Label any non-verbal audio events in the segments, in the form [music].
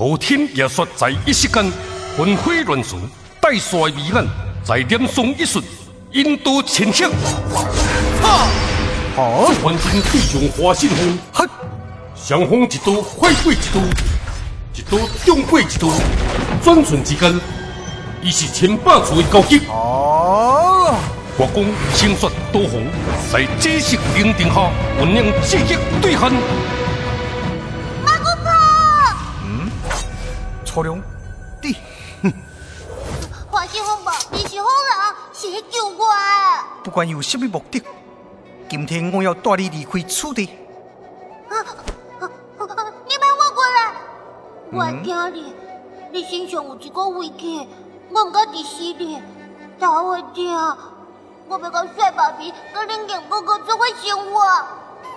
头天也说在一时间纷飞乱旋，带衰糜烂，在念诵一瞬，引导前行。哈！好，环境对上花信风，哈！双方一刀，快过一刀，一刀中过一刀，转瞬之间，已是千百处的高级。哦！国公清雪多红，在紫色灵顶下，酝酿积极对汉。初龙，[laughs] 弟，花信风吧，你是好人，是去救我。不管有什么目的，今天我要带你离开此地。你别我过来，我惊你，你身上有一个危气，我唔敢直视你，大我听，我要甲帅爸比，甲恁两哥哥做伙生活。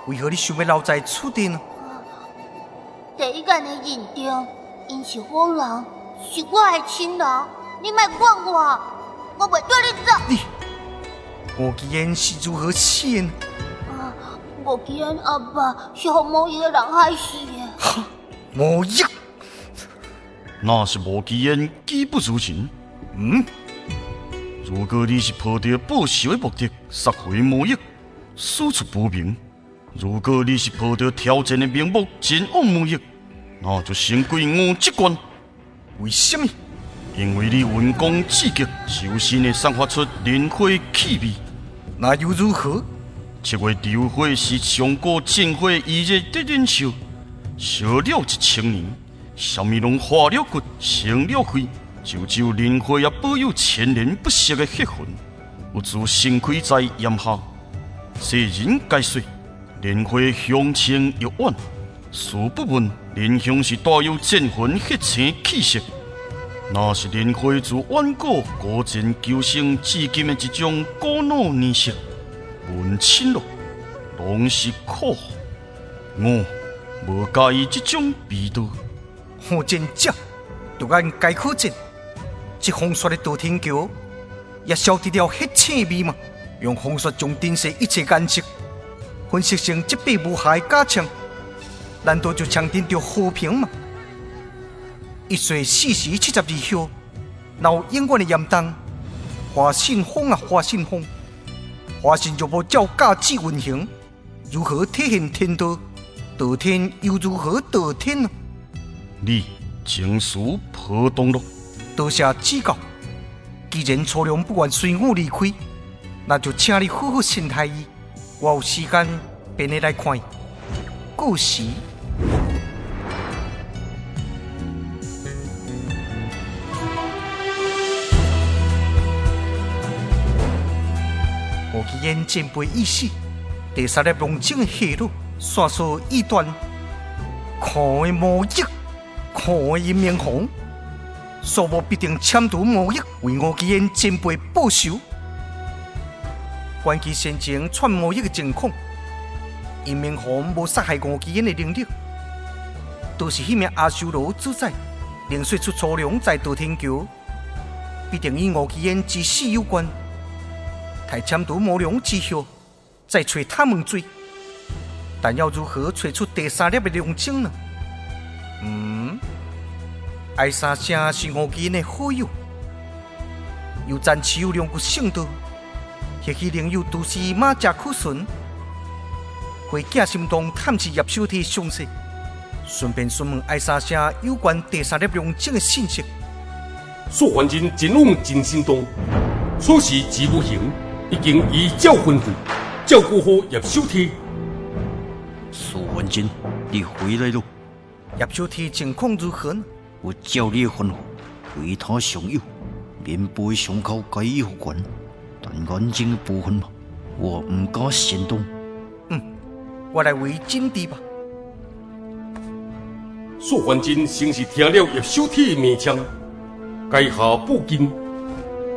为何你想要留在此地呢？第一间的认定，因是好人，是我的亲人，你莫管我，我袂对你走。你，我吉言是如何死的？啊我吉言阿爸是互某一个人害死的。哈，某一，那是莫吉言技不如人。嗯，如果你是抱着报仇的目的杀回某一，师出不明；如果你是抱着挑战的名目前往某一，那就先归我这关。为什么？因为你文功至极，修身的散发出灵火气味。那又如何？七月流火是上古战火一日的燃烧，烧了一千年，什么拢化了骨，成了灰，就只有莲花也保有千年不息的血魂，有助盛开在炎夏。世人皆说，莲花香清又婉，殊不闻莲香是带有战魂血清气息。那是莲花自远古古剑求生至今的一种古老念想。问清咯，拢是苦。我无介意这种味道。火箭者，就按该可见，这风雪的道天桥也消除了黑青味嘛？用风雪将顶世一切颜色分析成这把无害假枪，难道就强定着和平吗？一岁四时七十二孝，闹永远的严冬，花信风啊花信风，花信若无照价值运行，如何体现天道？道天又如何道天呢？你情绪波动了。多谢指教。既然初良不愿随我离开，那就请你好好心态伊。我有时间便会来看。故事。我去演前辈意思，第三粒龙井的下落，刷刷一段，看的无益，看的一面红，说无必定签图无益，为我去演前辈报仇。关其先前串无益的情况，尹明红无杀害我基因的能力，都是迄名阿修罗主宰，令说出初良在道天桥，必定与我基因之死有关。太监都无良之后，再找他们追，但要如何找出第三粒的龙井呢？嗯，艾莎城是我基因的好友，又暂时有两个圣道，或许另有都市马家可顺，回家心中探视叶小天详细，顺便询问艾莎城有关第三粒龙井的信息。素环境前往真心洞，此时吉不行。已经依照吩咐照顾好叶小天。苏文金，你回来了。叶小天情况如何呢？我照你吩咐，为他上药，面背伤口该有管，但眼睛的部分嘛，我唔敢行动。嗯，我来为诊治吧。苏文金先是听了叶小天的名称，该下不禁。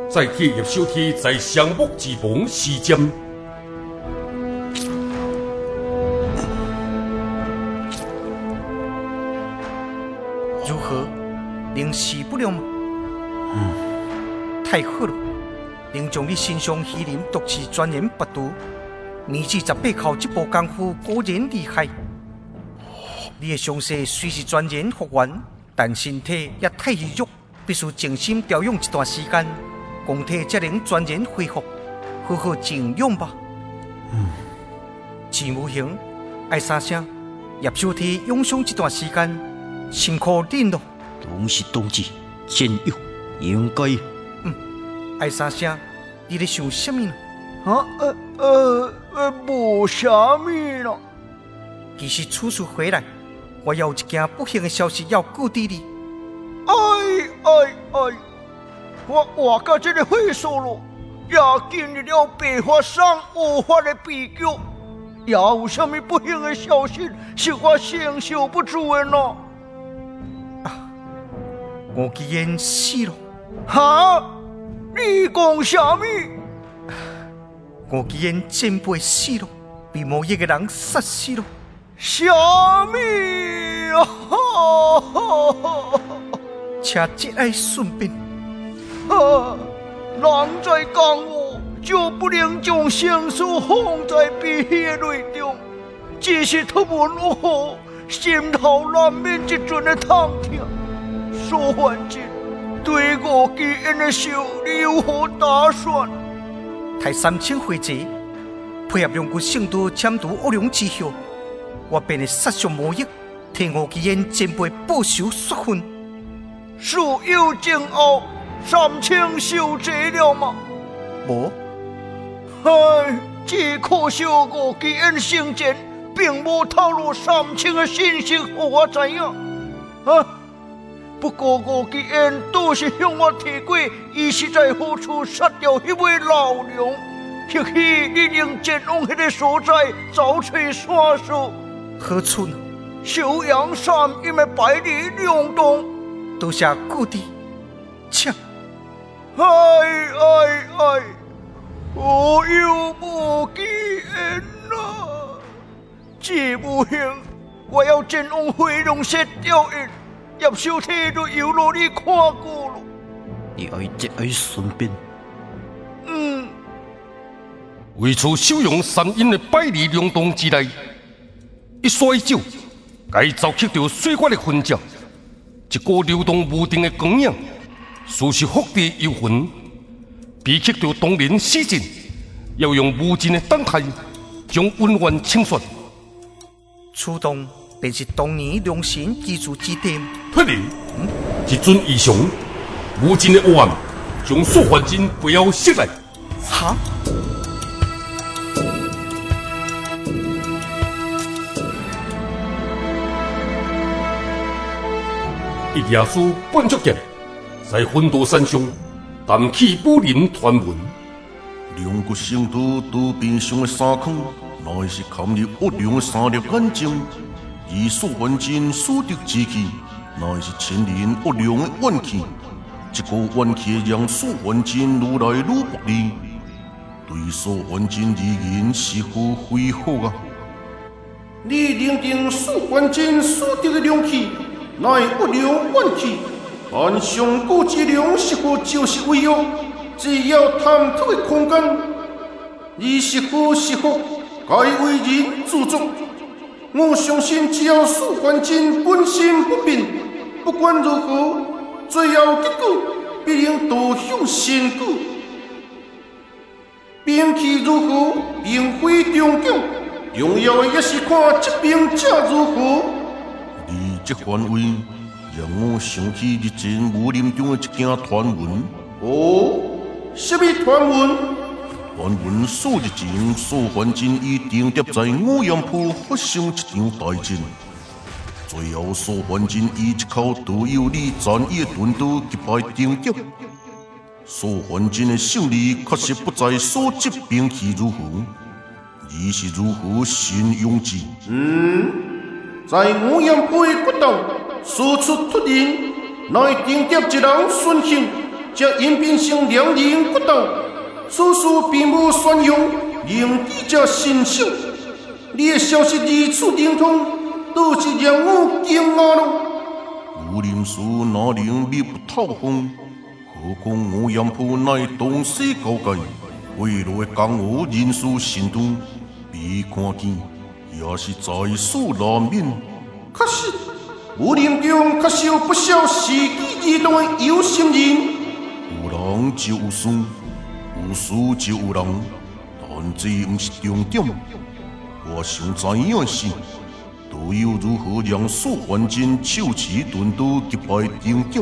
再替叶小天在相木之旁施针，如何？能死不了吗？太好了！能将你身上虚灵毒气钻研不毒，年纪十八靠这部功夫果然厉害。你的伤势虽是钻研复原，但身体也太虚弱，必须静心调养一段时间，功体才能全然恢复，好好静养吧。嗯，钱无形，爱三声，叶小天养伤一段时间，辛苦恁咯。同是同志，战友应该。嗯，爱三声，你咧想什么呢？啊呃呃呃，无啥物咯。其实此次回来，我有一件不幸的消息要告知你。哎哎哎！我活到这个岁数了，也经历了白发山乌发的悲剧，也有什么不幸的消息是我承受不住的呢？啊！我既然死了。哈？你讲什么？我既然前辈死了，被某一个人杀死了。什么？且节哀顺变。啊！人在江湖，就不能将生死放在悲喜的泪中。只是突闻我后，心头难免一阵的痛痛。苏焕金，对我基恩的手，你有何打算？待三千回者配合两军圣都迁都恶龙之后，我便会杀上魔翼，替我基恩前辈报仇雪恨。树有惊后，三清受罪了吗？无。唉，只可惜我基恩生前并无透露三清的信息，给我知影。啊！不过我基恩都是向我提过，伊是在何处杀掉那位老娘，或许你能前往迄个所在找寻线索。何处呢？小阳山一枚百里梁洞。都下故地，切！哎哎哎！我又不记恩了，只不行我要前往回龙石吊唁，叶小天都有落你看过了。你爱节哀顺变。嗯。为处修养三阴的百里梁洞之内，一刷一酒，该遭吸到水怪的魂脚。一股流动无定的光影，似是福地幽魂，比起着当年死阵，要用无尽的等待将温婉清算。此洞便是当年良神居住之地。不灵，一尊异象，无尽的黑暗，将素环境不要袭来。哈？一耶稣半足剑，在魂都山上谈起武林传闻。两个圣都都边上的山坑，乃是陷入恶龙的三粒眼睛。而素还真所得之气，乃是千年恶龙的怨气。这个怨气让素还真愈来愈不利，对素还真而言是否恢复啊？你认定素还真所得的良气？乃不良怨气，但上古之龙是否就是为恶？只要探讨的空间，而是否是否该为人自作？我相信，只要苏焕真本心不变，不管如何，最后结果必然导向善果。兵器如何，并非重要，重要的也是看这兵者如何。这范围让我想起日前武林中的一件传闻。哦，什么传闻？传闻数日前，苏焕真已定调在五阳坡发生一场大战，最后苏焕真以一口独有李战义的盾刀击败定调。苏焕真的胜利确实不在所执兵器如何，而是如何信用之。嗯。在五阳坡的骨头输出突然，乃定点一人顺行，则演变成两人骨头。此事并无宣扬，令记者心笑。你的消息如此灵通，倒是让我惊讶了。武林术哪能密不透风？何况五阳坡乃东西高界，未来的江湖人士心多，必看见。也是在所难免。可是，武林中确实有不少士气异动的有心人。有人就有事，有事就有人，但这毋是重点。我想知影的是，队友如何让苏焕金手持盾刀击败丁杰？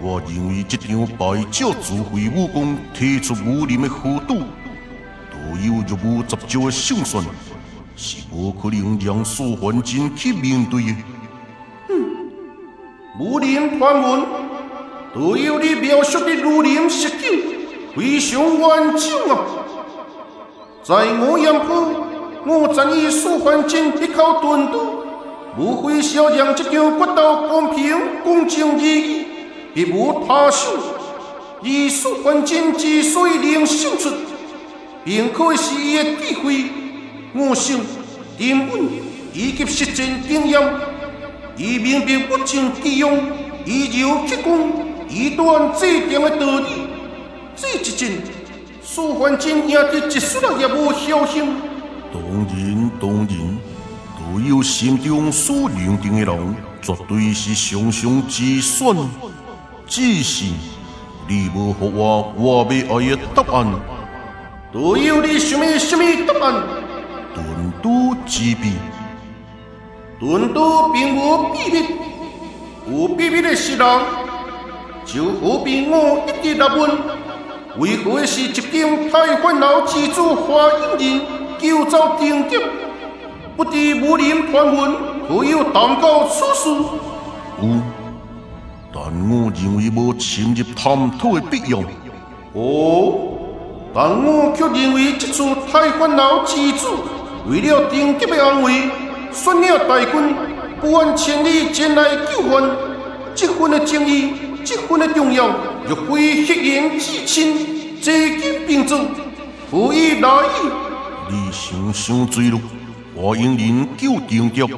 我认为这场败者自废武功，提出武林的豪赌，队友若无十足的胜算，是无可能让苏焕金去面对的。武林传闻，队友你描述的如林实景非常完整啊！在我杨浦。我赞以苏焕金一口盾刀，无非是要让这场决斗公平、公正、义义，别无他想。而苏焕金之所以能胜出，并可是伊的智慧、悟性、沉稳以及实战经验。伊明白物尽其用，以柔克刚，以断制定的道理。这一阵，苏焕金赢得一丝也无侥幸。当然，当然，队友心中所认定的人，绝对是上上之选。只是你无给我我要爱的答案。队友，你想要什么答案？盾都之秘。盾都并无秘密，有秘密的是人。就好比我一直来问，为何是一顶太烦恼之主花影人？救走顶级，不知武林传闻可有谈到此事？有，但我认为无深入探讨的必要。哦，但我却认为这次太烦恼之主为了顶级的安危，率领大军不远千里前来救援，这份的情义，这份的重要，若非血缘至亲，泽金并助，何以来意？你想想罪了，华英人救丁杰，或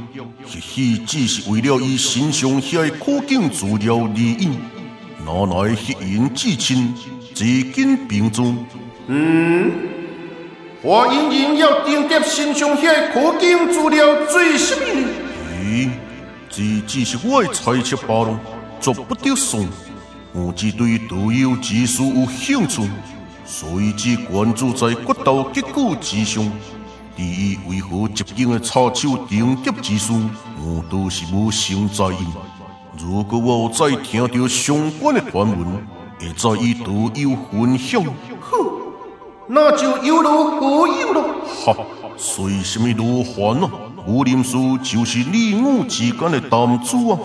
许只是为了伊身上遐可敬资料而已，哪来血缘至亲，至今并重？嗯，华英人要丁杰身上遐可敬资料做什么？咦，这只是我的猜测罢了，做不得算。我只对队友技术有兴趣。所以只关注在决斗结果之上。至于为何接近的插手顶级之术，我都是无心在意。如果我再听到相关的传闻，会再与队友分享。哼，那就有如何有了。哈，随什么罗烦啊？武林事就是你我之间的谈资啊。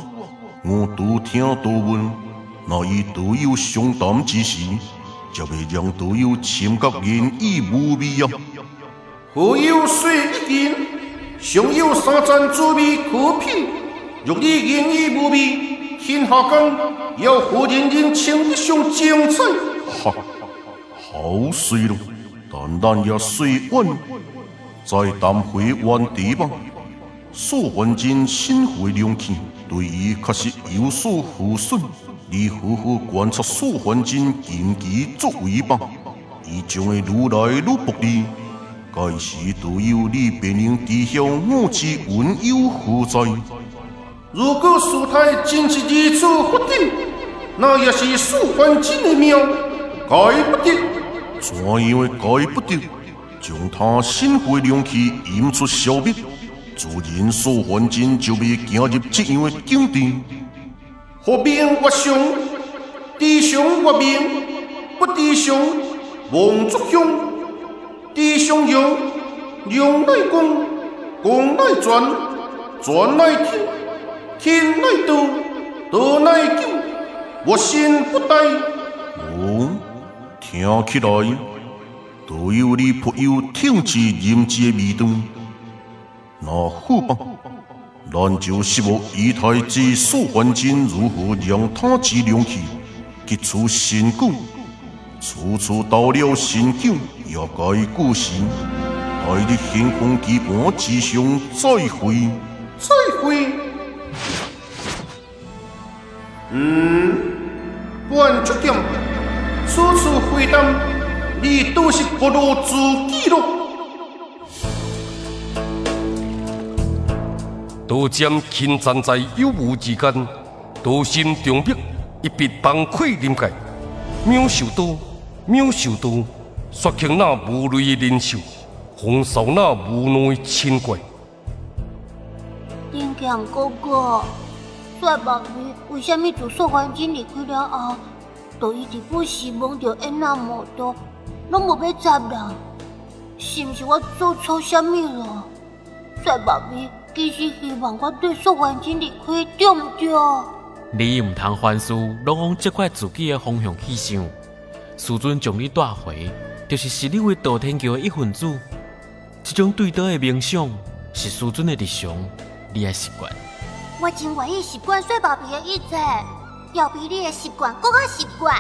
我多听多闻，那与队友相谈之时。就会让队友感觉言语无味啊！何有水一斤，尚有三盏滋味可品。若你言意无味，天下间要何人人称得上精彩？哈，好水了，但咱也水完，在谈回原地吧。苏焕金心怀良气，对伊确实有所负损。你好好观察苏焕金近期作为吧，伊将会愈来愈不利。该时都有你便能知晓我之温有何在。如果事态真是如此不定，那也是苏焕金的命，改不得。怎样会改不得？将他心怀良气引出消灭，自然苏焕金就未行入这样的境地。何名越雄，弟兄越名；不弟兄，望族凶。弟兄勇，勇乃公，公乃传，传乃天，天乃道，道乃久。我心不殆。哦，听起来都有你颇有挺直仁志的味道。那好吧。咱就希望以太子苏焕金如何让他之良气结出新果，处处到了新酒，也该过时。待你天空基盘之上再会，再会。嗯，关注点，处处回答，你都是不如自己了。刀尖轻站在有无之间，刀心中笔，一笔崩溃临界。渺小刀，渺小刀，刷清那无泪的人寿，红烧那无奈的情怪。林强哥哥，帅爸比为什么自说环境离开了后，就一直不时望着安那摩多，拢无要接人？是毋是我做错什么了？帅爸比其实希望我对说环境离开，对毋对？你毋通凡事拢往这块自己的方向去想。师尊将你带回，就是视你为道天桥的一份子。这种对待的冥想，是师尊的日常，你也习惯。我真愿意习惯帅爸比的一切，要比你的习惯更较习惯。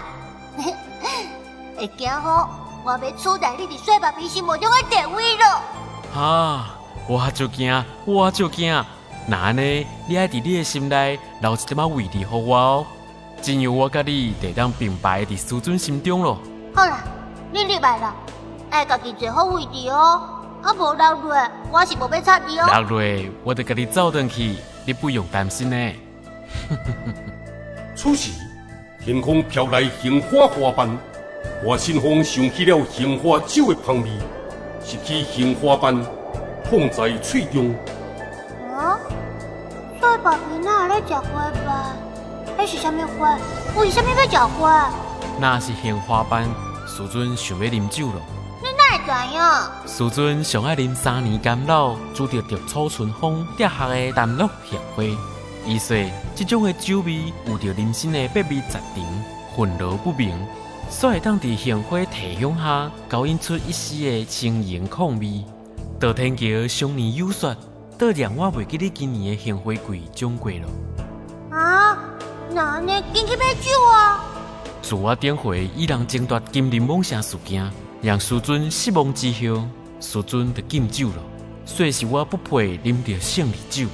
[laughs] 会惊好，我要取代你伫帅爸比心目中的地位了。啊！我就惊，我就惊。那安尼，你爱伫你的心内留一点仔位置互我哦，只有我甲你得当并排伫师尊心中咯。好啦，你入来啦，爱家己坐好位置哦。啊，无落落，我是无要插你哦。落落，我得甲你走转去，你不用担心呢。[laughs] 此时，天空飘来杏花花瓣，我心中想起了杏花酒的香味，拾起杏花瓣，捧在嘴中。啊，帅爸比哪来食花瓣？那是什么花？为什么要食花？那是杏花瓣，师尊想要啉酒咯。你哪会知影？师尊上爱啉三年甘露，煮着着草春风摘下的淡绿杏花。伊说，这种的酒味有着人生的百味杂陈，混淆不明，所以当伫杏花提香下，勾引出一丝的清盈旷味。道天桥上年有雪，倒让我袂记得今年的杏花季将过了。啊，那呢？紧去买酒啊！自我点回伊人争夺金陵梦城事件，让师尊失望之后，师尊就禁酒了。虽是我不配啉着胜利酒，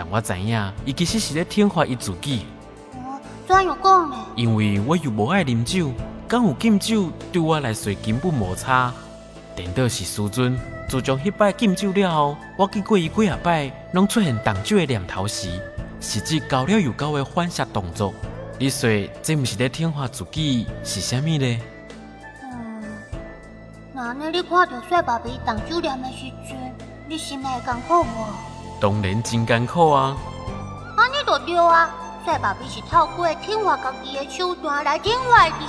但我知影伊其实是咧天罚伊自己。哦，怎样讲呢？因为我又无爱啉酒，敢有禁酒对我来说根本无差。颠倒是师尊自从迄摆禁酒了后，我见过伊几下摆拢出现动酒的念头时，是指交了又交的反射动作。你说这毋是咧天罚自己是啥物呢？嗯，那呢？你看到帅爸比挡酒念的时阵，你心内会艰苦无？当然真艰苦啊！安尼就对啊！帅爸比是透过天罚家己的手段来天罚你。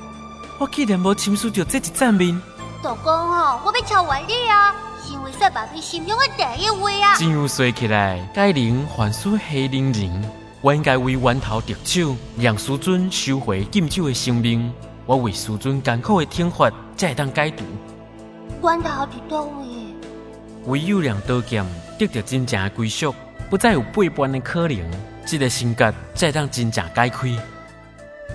[gasps] 我既然无亲受到这一赞面，就讲吼，我要超越你啊！是因为帅爸比心中的第一位啊！这样说起来，该人还属黑人人，我应该为源头得手，让师尊收回禁酒的生命。我为师尊艰苦的天罚，才会当解除。源头伫倒位？唯有两刀剑得到真正的归属，不再有背叛的可能，这个心格才会当真正解开。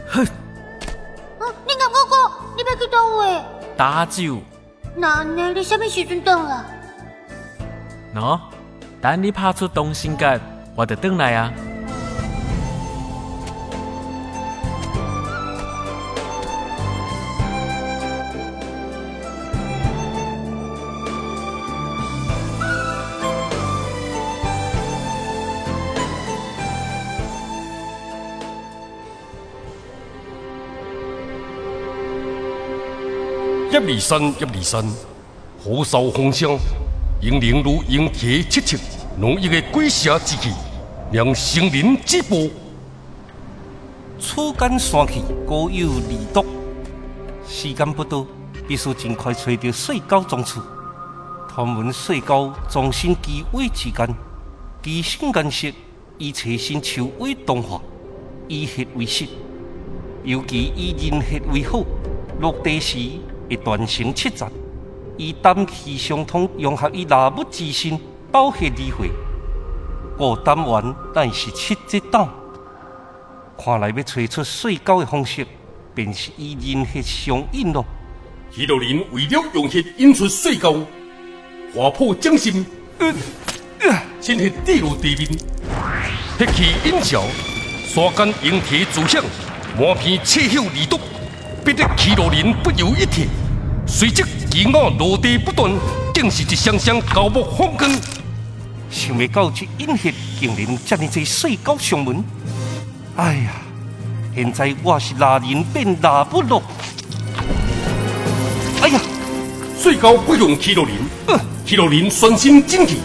哼！啊，你敢哥哥，你要去倒位？打酒。那呢？你什么时阵倒啊？喏，等你拍出东心结，我就倒来啊。叶离山，叶离山，火烧风声，英灵如鹰啼七七，浓郁的鬼蛇之气，让生灵止步。初间山气，高有离毒，时间不多，必须尽快找到水狗踪处。他们水狗终身居尾之间，其性颜色以青新秋为动画，以血为食，尤其以人血为好，落地时。会断成七节，以胆气相通，融合以纳木之心，包血理会。过胆丸乃是七节胆，看来要找出水狗的方式，便是以人血相引咯。许多人为了用血引出水狗，划破掌心，鲜血滴入地面，血气引潮，沙间引体自响，满片赤血二毒。逼得奇罗人不由一体，随即鸡鸭落地不断，竟是一双双高木风光。想未到这阴血竟然这么多水狗上门。哎呀，现在我是拿人变拿不落。哎呀，水狗不用气罗林，气罗林全身精气，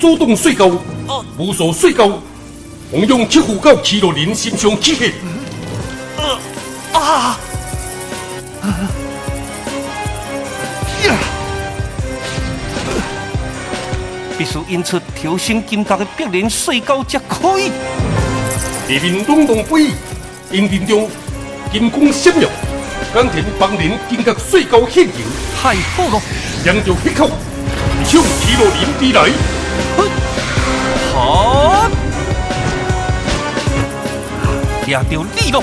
主动水狗，无数水狗往用去附到气罗林身上气血。必须引出调身金刚的必然水狗才可以。地面隆动不已，阴殿中金光闪耀，钢铁帮人金甲水狗现形。太好了！扬着血口，向气罗林地来。好！抓到你了！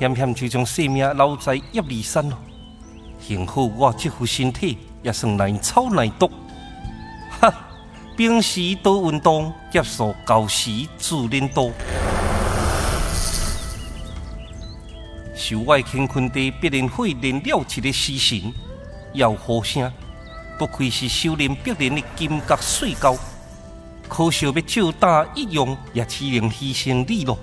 险险就将性命留在叶里山咯。幸好我这副身体也算耐操耐毒。哈，平时多运动，接受教时自然多。受外乾坤地必然会练了一个死神，要呼声，不愧是修炼必然的金甲水狗。可惜要照打一样，也只能牺牲你咯。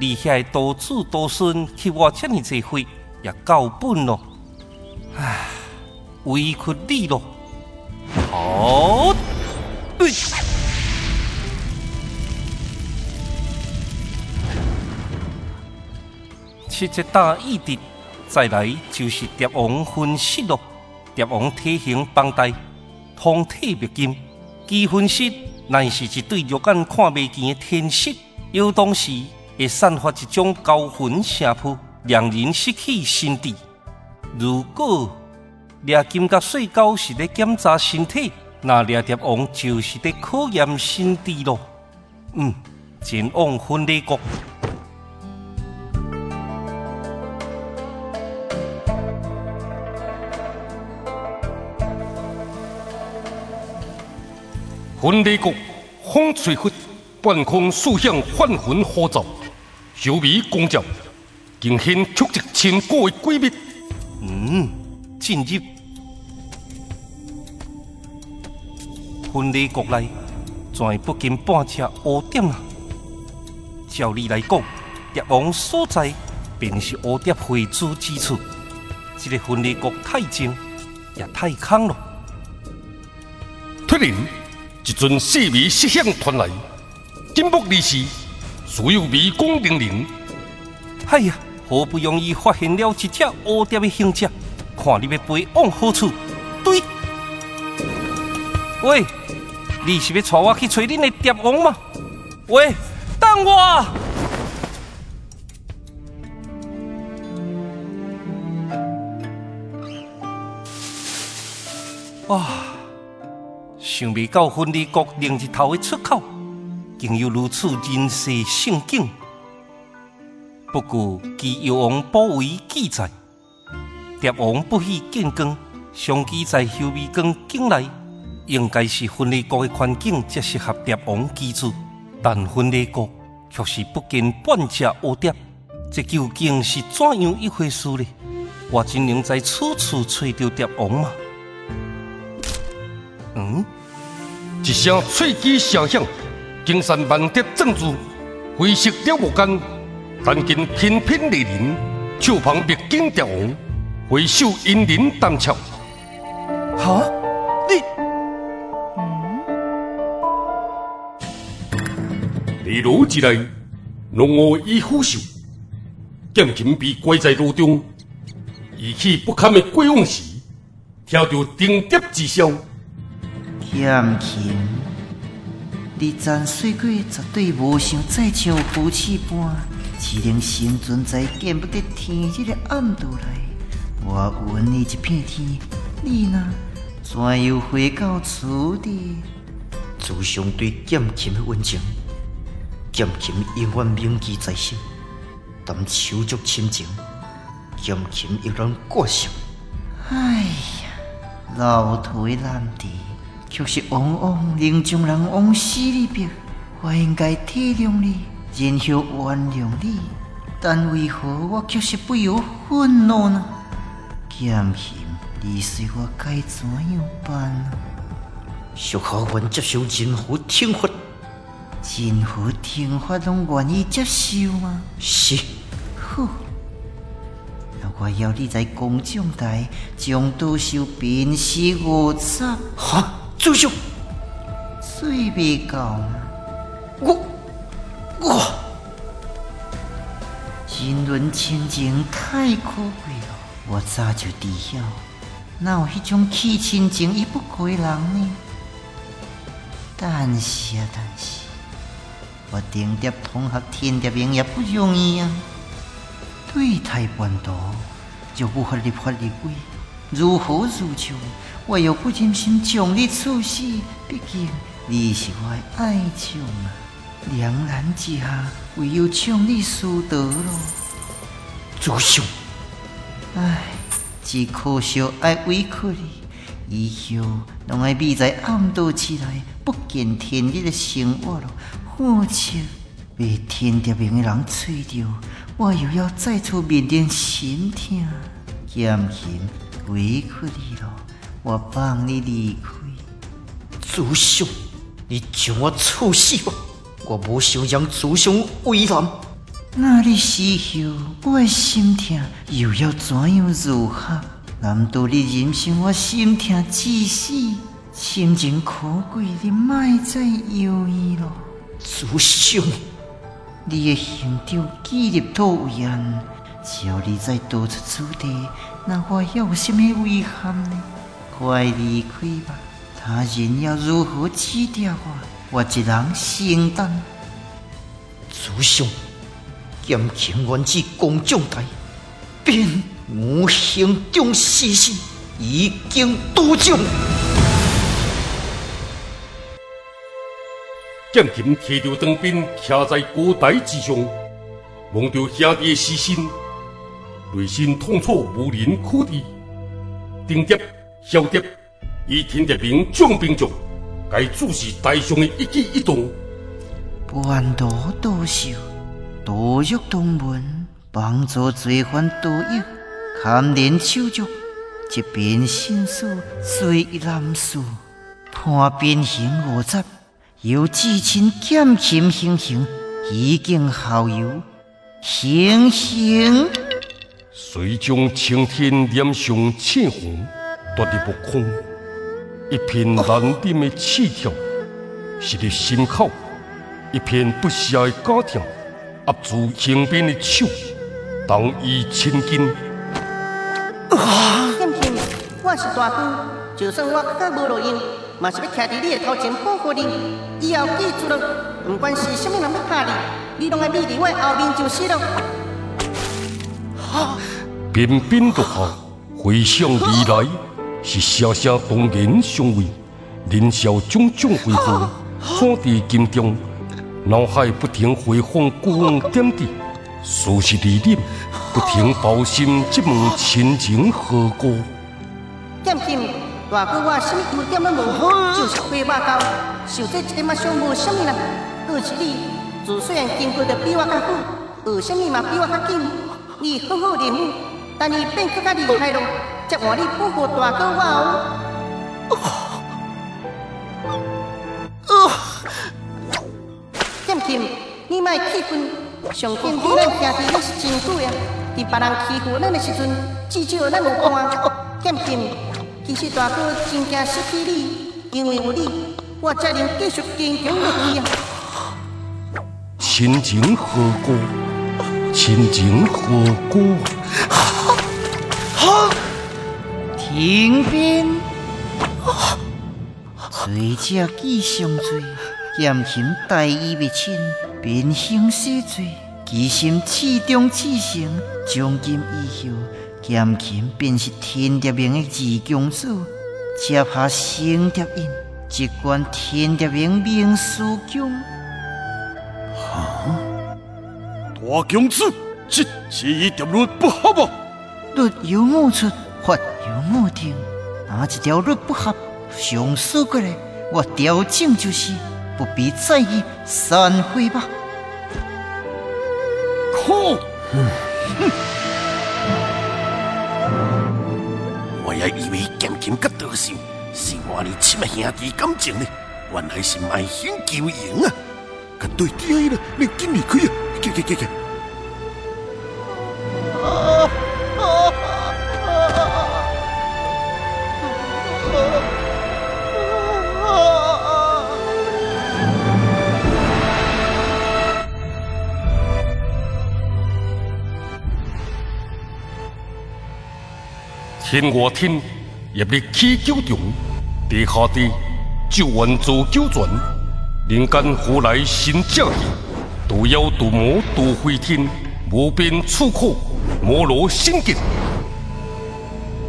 你遐多子多孙去我这么济回，也够本咯。唉，委屈你咯。好，对。七只大义的，再来就是蝶王分析咯。蝶王体型庞大，通体白金，其分析乃是一对肉眼看未见的天色，有当时。会散发一种高魂声波，让人失去心智。如果掠金甲碎狗是在检查身体，那掠蝶王就是在考验心智咯。嗯，前往婚礼国。婚礼国风吹拂，半空树响，幻魂呼召。小米公照，惊现出一千个的鬼秘。嗯，进入婚礼国内，全不近半只乌点啊？照理来讲，蝶王所在便是乌蝶会主之处。这个婚礼国太静，也太空了。突然，一阵细微声响传来，金木离时。所有迷宫零零。哎呀，好不容易发现了一只乌蝶的行迹，看你要飞往何处？对，喂，你是要带我去找恁的蝶王吗？喂，等我！哇，想未到婚礼国另一头的出口。竟有如此人世盛景，不过据妖王保卫记载，蝶王不喜见光，相记在修眉宫境内，应该是婚礼国的环境才适合蝶王居住。但婚礼国却是不见半只蝴蝶，这究竟是怎样一回事呢？我只能在处处找到蝶王吗？嗯，一声脆机声响。金山万蝶镇住，灰色了无间，但见翩翩丽人，手捧灭金蝶王，回首阴林淡峭。哈？你？离路之内，龙卧已腐朽，剑琴被挂在路中，意气不堪的过往时，听到鼎蝶之声。剑琴。你战水过，绝对无想再像夫妻般，只能生存在见不得天日的暗度内。我问你一片天，你呢？怎又回到此地？祖上对剑琴的温情，剑琴永远铭记在心。但手足亲情，剑琴依然挂上。哎呀，老土的男儿，却是往往能将人往死里逼。我应该体谅你，然后原谅你，但为何我却是不由愤怒呢？剑行，你说我该怎样办呢？小可愿接受任何惩罚，任何惩罚拢愿意接受吗？是。好，那我要你在公众台将多少鞭尸五十？哈，主上，水未够吗？我我，人伦亲情太可贵了，我早就知晓，哪有迄种弃亲情亦不归人呢？但是啊，但是，我顶碟同学天碟名也不容易啊。对台叛徒就无法立法立规，如何如求？我又不忍心将你处死，毕竟你是我的爱情啊！两难之下，唯有将你输得了。主上，唉，只可惜爱委屈你。以后拢爱秘在暗道之内，不见天日的生活了。或者被天地明的人吹着，我又要再次面临心痛。剑行委屈你了，我放你离开。祖兄，你将我处死吧！我无想让祖兄为难。那你死后，我的心痛又要怎样如何？难道你忍心我心痛至死？心情可贵，你莫再犹豫了。祖兄，你的行长纪律多严，只要你再多出此地，那我还有什么遗憾呢？快离开吧！他人要如何指点我，我一人承担。主上，剑情愿至公将台，便。我行中死心，已经多久？剑琴提着长鞭，徛在高台之上，望着兄弟的死心，内心痛楚无人可知。丁蝶、小蝶以天地明将兵将，该注视台上的一举一动。万多多秀，多玉东门，帮助罪犯多益。含连手足，一边心思随一男书，判鞭刑五十，由至亲减刑行刑，以儆效尤，行刑。遂将青天染上赤红，夺得不空，一片难忍的刺痛，是你心口；一片不舍的家庭，压住刑鞭的手，同伊千金。剑平，我是大哥，就算我较无路用，嘛是要徛伫你的头前保护你。以后记住了，不管是什么人要拍你，你拢要秘伫我后面就是了。哈！彬彬独下，回想未来，是声声动言相慰，年少种种回顾，锁伫心中，脑海不停回放过往点滴，数是历练。不停剖心，这门亲情何故？剑平，大哥我什么优点都无，就是花肉高，受这一点嘛伤无什么啦。可是你，自虽然经过得比我较久，学什么嘛比我较紧。你好好练武，但你变更加厉害咯，才换你保护大哥我哦。剑琴，你莫气愤，上天对咱兄弟你是真好呀。伫别人欺负咱的时阵，至少咱有看。剑琴，其实大哥真惊失去你，因为有你，我才能继续坚强落去啊。亲情何故？亲情何故？好，停兵。罪者既上罪，剑行大义灭亲，变形死罪。其心始终至诚，从今以后，剑琴便是天蝶明的二公子，接下星蝶印，接管天蝶明明书宫。啊！大公子，这这一条路不好吧？律有误出，法有误定，哪一条路不合，上诉过来，我调整就是，不必在意散会吧。可 [laughs] 我也以为剑琴甲道秀是换你亲的兄弟感情呢，原来是卖险求赢啊！可对敌了，你紧离开啊！去去去去！天外天，入入起九重，地下地，救援做九泉，人间何来新正义？渡妖渡魔渡飞天，无边出口，摩罗心境。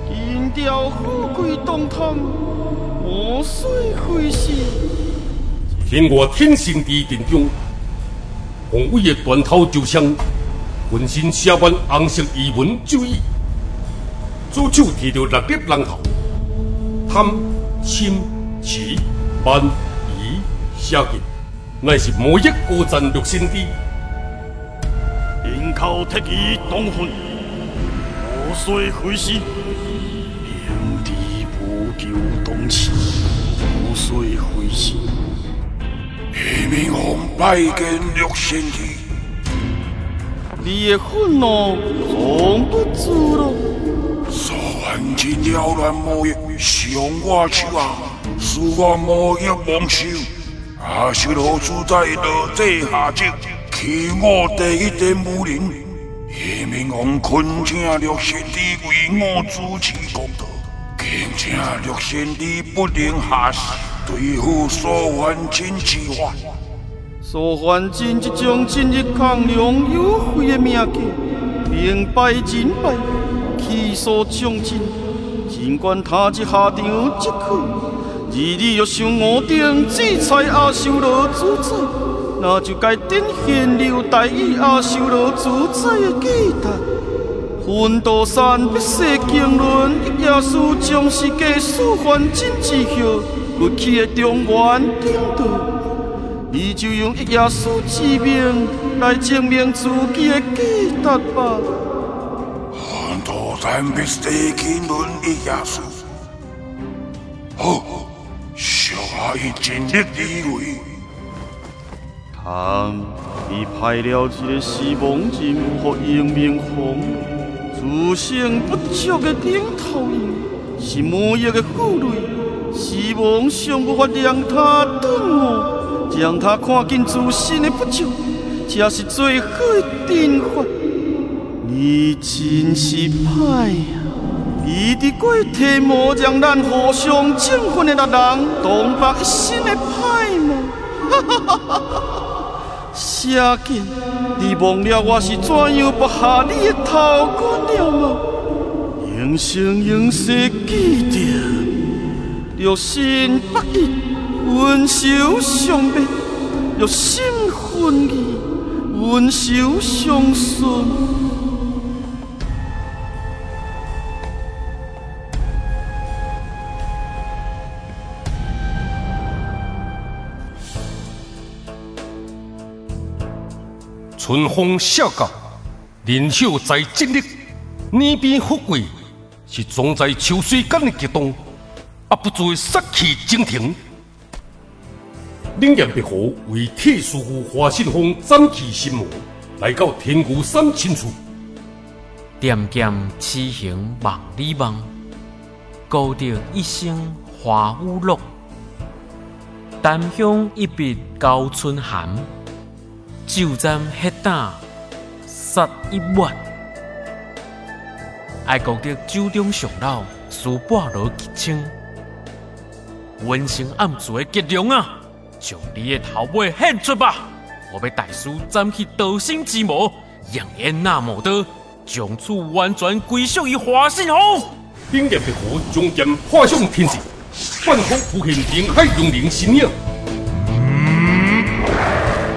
金雕富贵东堂，魔水飞逝。天外天神地殿中，宏伟的断头就像浑身写满红色遗文咒语。左手提着六粒人头，贪、心、痴、慢、疑、写进，乃是魔役孤战六神地。人口铁骑东魂，魔水飞逝。平地不救东池，魔水飞逝。夜明红拜见六神地，你的愤怒藏不住了。所恨真妖乱魔役上我手啊，使我魔役蒙羞。阿修罗主宰落地下职，欺我第一殿武林。夜明王恳请六神地为我主持公道，敬请六神地不能下世，对付所患真之患。所患真这种真日抗良有悔的命格，兵败人败。气数将尽，尽管他日下场即可，而你若想五顶制裁阿修罗主宰，那就该展现留待于阿修罗主宰的记达。魂斗山必世经纶，一耶稣将世界所犯真之后，崛起的中原顶端，你就用一耶稣之名来证明自己的记达吧。多咱必须经纶一耶稣，你派了一个死亡人和英明红，自性不足的顶头人，是魔役的负累。死亡尚无法让他顿悟，让他看见自身的不足，这是最好的惩罚。你真是歹啊！你的鬼体魔让咱互相争分的人同白一身的歹梦，哈哈哈哈哈！写紧，你忘了我是怎样拔下你的头骨了吗？永生永世记着，六心不一，温柔相别；六心分离，温柔相顺。春风笑告，人秀在经历，年边富贵是总在秋水间的激动，啊不足杀气蒸腾。冷艳白虎为铁师傅华信峰斩去心魔，来到天狗山亲处，点点痴行望里望，高调一声花舞落，丹香一笔高春寒。酒盏黑胆杀一碗，爱国的酒中上老输半箩吉清，温馨暗自的激动啊！将你的头尾献出吧！我要大师斩去道心之魔，扬言那魔刀，从此完全归属于华信侯。冰剑白虎将剑画向天际，万空浮现林海龙鳞身影。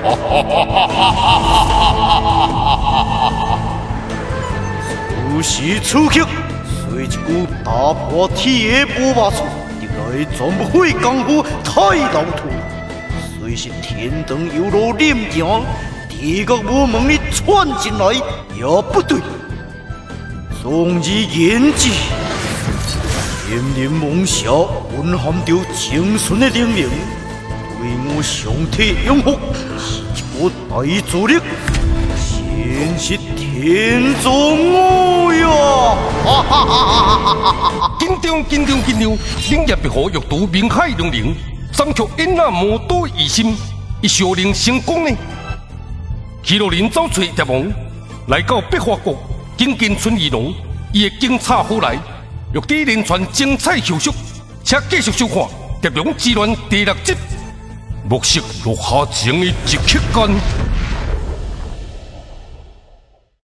哈哈哈哈哈！如实出击，吹一股打破天的魔法术，入来全不会功夫太老土。虽是天堂游路念行，地狱无门的窜进来也不对。纵日言之，人人梦想蕴含着精神的灵灵，对我上体养护是一股大助力，真是天纵我呀！哈哈哈哈哈哈！紧张紧张紧张，冷夜白虎欲渡明海龙灵，三却因那魔多疑心，一小灵成功呢？祁洛林走出蝶王，来到百花国。紧跟春意浓，伊的警察府内，玉帝连串精彩秀术，且继续收看《蝶龙之乱》第六集，目色落下情的一刻间。